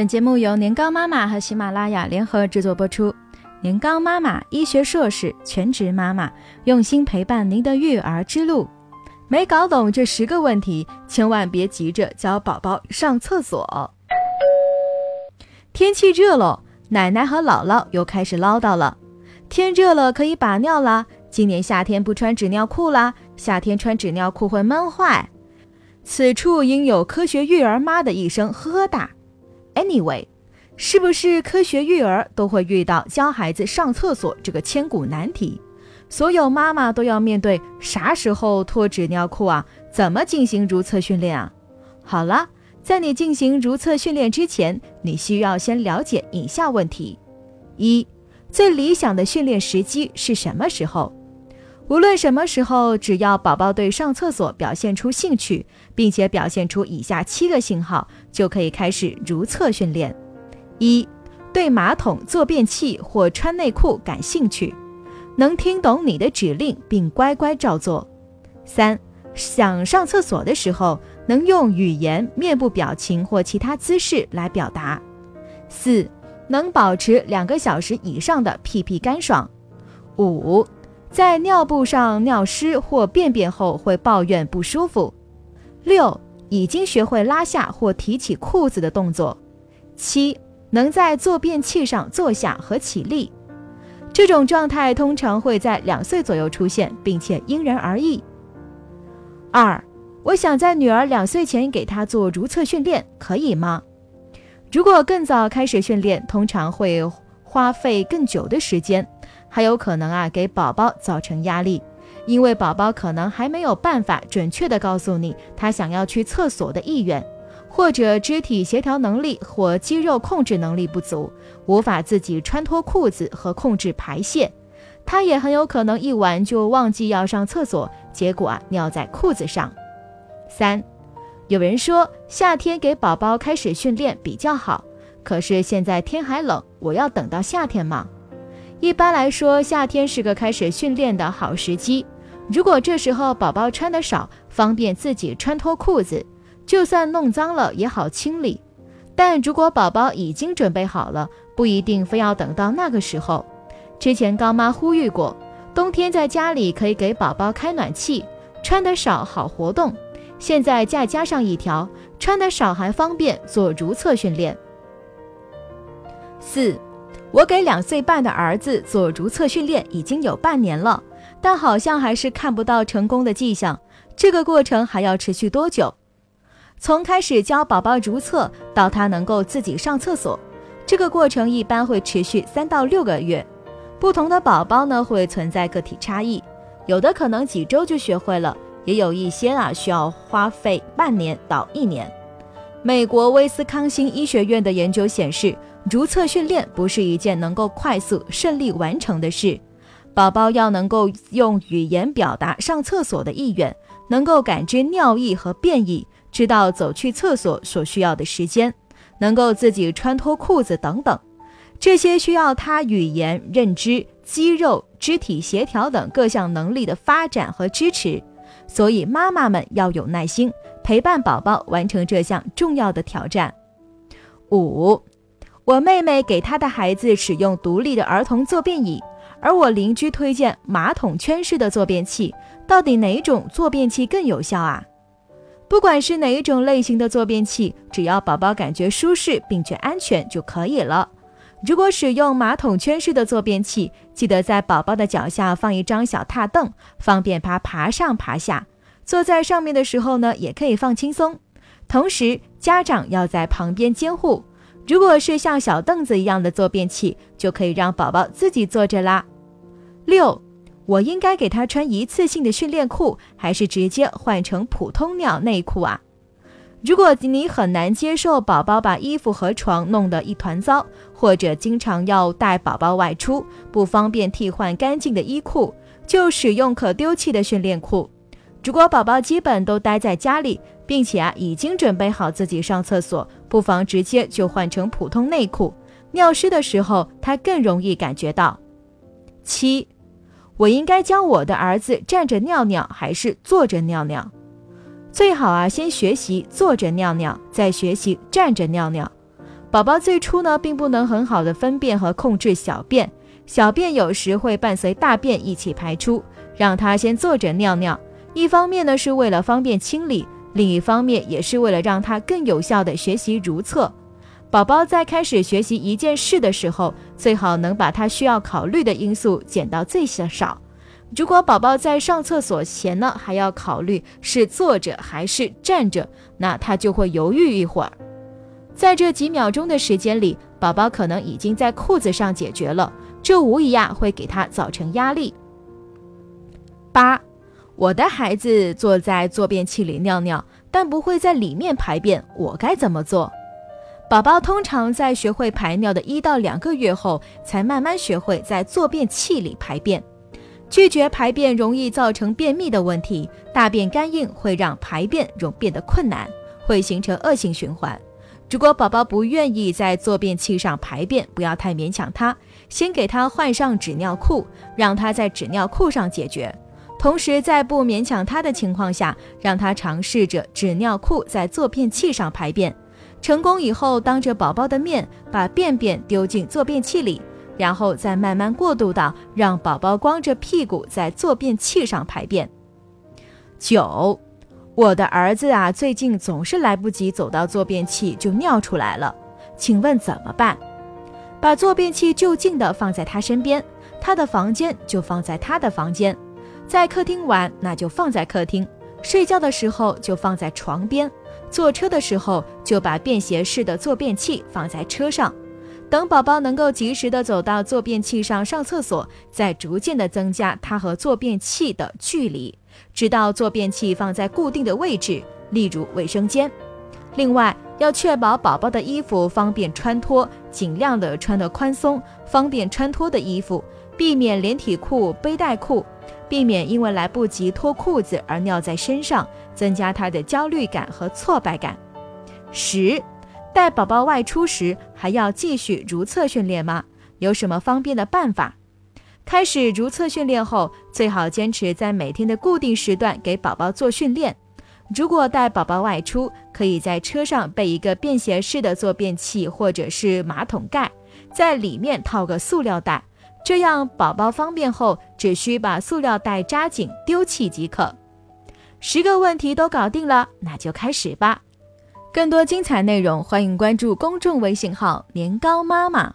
本节目由年糕妈妈和喜马拉雅联合制作播出。年糕妈妈医学硕士，全职妈妈，用心陪伴您的育儿之路。没搞懂这十个问题，千万别急着教宝宝上厕所。天气热了，奶奶和姥姥又开始唠叨了：天热了可以把尿啦，今年夏天不穿纸尿裤啦，夏天穿纸尿裤会闷坏。此处应有科学育儿妈的一声呵呵哒。Anyway。是不是科学育儿都会遇到教孩子上厕所这个千古难题？所有妈妈都要面对啥时候脱纸尿裤啊？怎么进行如厕训练啊？好了，在你进行如厕训练之前，你需要先了解以下问题：一、最理想的训练时机是什么时候？无论什么时候，只要宝宝对上厕所表现出兴趣，并且表现出以下七个信号，就可以开始如厕训练。一对马桶、坐便器或穿内裤感兴趣，能听懂你的指令并乖乖照做。三想上厕所的时候，能用语言、面部表情或其他姿势来表达。四能保持两个小时以上的屁屁干爽。五在尿布上尿湿或便便后会抱怨不舒服。六已经学会拉下或提起裤子的动作。七。能在坐便器上坐下和起立，这种状态通常会在两岁左右出现，并且因人而异。二，我想在女儿两岁前给她做如厕训练，可以吗？如果更早开始训练，通常会花费更久的时间，还有可能啊给宝宝造成压力，因为宝宝可能还没有办法准确的告诉你他想要去厕所的意愿。或者肢体协调能力或肌肉控制能力不足，无法自己穿脱裤子和控制排泄，他也很有可能一晚就忘记要上厕所，结果啊尿在裤子上。三，有人说夏天给宝宝开始训练比较好，可是现在天还冷，我要等到夏天吗？一般来说，夏天是个开始训练的好时机。如果这时候宝宝穿的少，方便自己穿脱裤子。就算弄脏了也好清理，但如果宝宝已经准备好了，不一定非要等到那个时候。之前高妈呼吁过，冬天在家里可以给宝宝开暖气，穿得少好活动。现在再加上一条，穿得少还方便做如厕训练。四，我给两岁半的儿子做如厕训练已经有半年了，但好像还是看不到成功的迹象。这个过程还要持续多久？从开始教宝宝如厕到他能够自己上厕所，这个过程一般会持续三到六个月。不同的宝宝呢会存在个体差异，有的可能几周就学会了，也有一些啊需要花费半年到一年。美国威斯康星医学院的研究显示，如厕训练不是一件能够快速顺利完成的事，宝宝要能够用语言表达上厕所的意愿，能够感知尿意和便意。知道走去厕所所需要的时间，能够自己穿脱裤子等等，这些需要他语言、认知、肌肉、肢体协调等各项能力的发展和支持。所以妈妈们要有耐心，陪伴宝宝完成这项重要的挑战。五，我妹妹给她的孩子使用独立的儿童坐便椅，而我邻居推荐马桶圈式的坐便器，到底哪种坐便器更有效啊？不管是哪一种类型的坐便器，只要宝宝感觉舒适并且安全就可以了。如果使用马桶圈式的坐便器，记得在宝宝的脚下放一张小踏凳，方便他爬上爬下。坐在上面的时候呢，也可以放轻松。同时，家长要在旁边监护。如果是像小凳子一样的坐便器，就可以让宝宝自己坐着啦。六。我应该给他穿一次性的训练裤，还是直接换成普通尿内裤啊？如果你很难接受宝宝把衣服和床弄得一团糟，或者经常要带宝宝外出，不方便替换干净的衣裤，就使用可丢弃的训练裤。如果宝宝基本都待在家里，并且啊已经准备好自己上厕所，不妨直接就换成普通内裤。尿湿的时候，他更容易感觉到。七。我应该教我的儿子站着尿尿还是坐着尿尿？最好啊，先学习坐着尿尿，再学习站着尿尿。宝宝最初呢，并不能很好的分辨和控制小便，小便有时会伴随大便一起排出，让他先坐着尿尿。一方面呢，是为了方便清理；另一方面，也是为了让他更有效的学习如厕。宝宝在开始学习一件事的时候，最好能把他需要考虑的因素减到最少。如果宝宝在上厕所前呢，还要考虑是坐着还是站着，那他就会犹豫一会儿。在这几秒钟的时间里，宝宝可能已经在裤子上解决了，这无疑啊会给他造成压力。八，我的孩子坐在坐便器里尿尿，但不会在里面排便，我该怎么做？宝宝通常在学会排尿的一到两个月后，才慢慢学会在坐便器里排便。拒绝排便容易造成便秘的问题，大便干硬会让排便容变得困难，会形成恶性循环。如果宝宝不愿意在坐便器上排便，不要太勉强他，先给他换上纸尿裤，让他在纸尿裤上解决。同时，在不勉强他的情况下，让他尝试着纸尿裤在坐便器上排便。成功以后，当着宝宝的面把便便丢进坐便器里，然后再慢慢过渡到让宝宝光着屁股在坐便器上排便。九，我的儿子啊，最近总是来不及走到坐便器就尿出来了，请问怎么办？把坐便器就近的放在他身边，他的房间就放在他的房间，在客厅玩那就放在客厅，睡觉的时候就放在床边。坐车的时候，就把便携式的坐便器放在车上，等宝宝能够及时的走到坐便器上上厕所，再逐渐的增加他和坐便器的距离，直到坐便器放在固定的位置，例如卫生间。另外，要确保宝宝的衣服方便穿脱，尽量的穿得宽松、方便穿脱的衣服，避免连体裤、背带裤。避免因为来不及脱裤子而尿在身上，增加他的焦虑感和挫败感。十，带宝宝外出时还要继续如厕训练吗？有什么方便的办法？开始如厕训练后，最好坚持在每天的固定时段给宝宝做训练。如果带宝宝外出，可以在车上备一个便携式的坐便器或者是马桶盖，在里面套个塑料袋。这样，宝宝方便后，只需把塑料袋扎紧丢弃即可。十个问题都搞定了，那就开始吧。更多精彩内容，欢迎关注公众微信号“年糕妈妈”。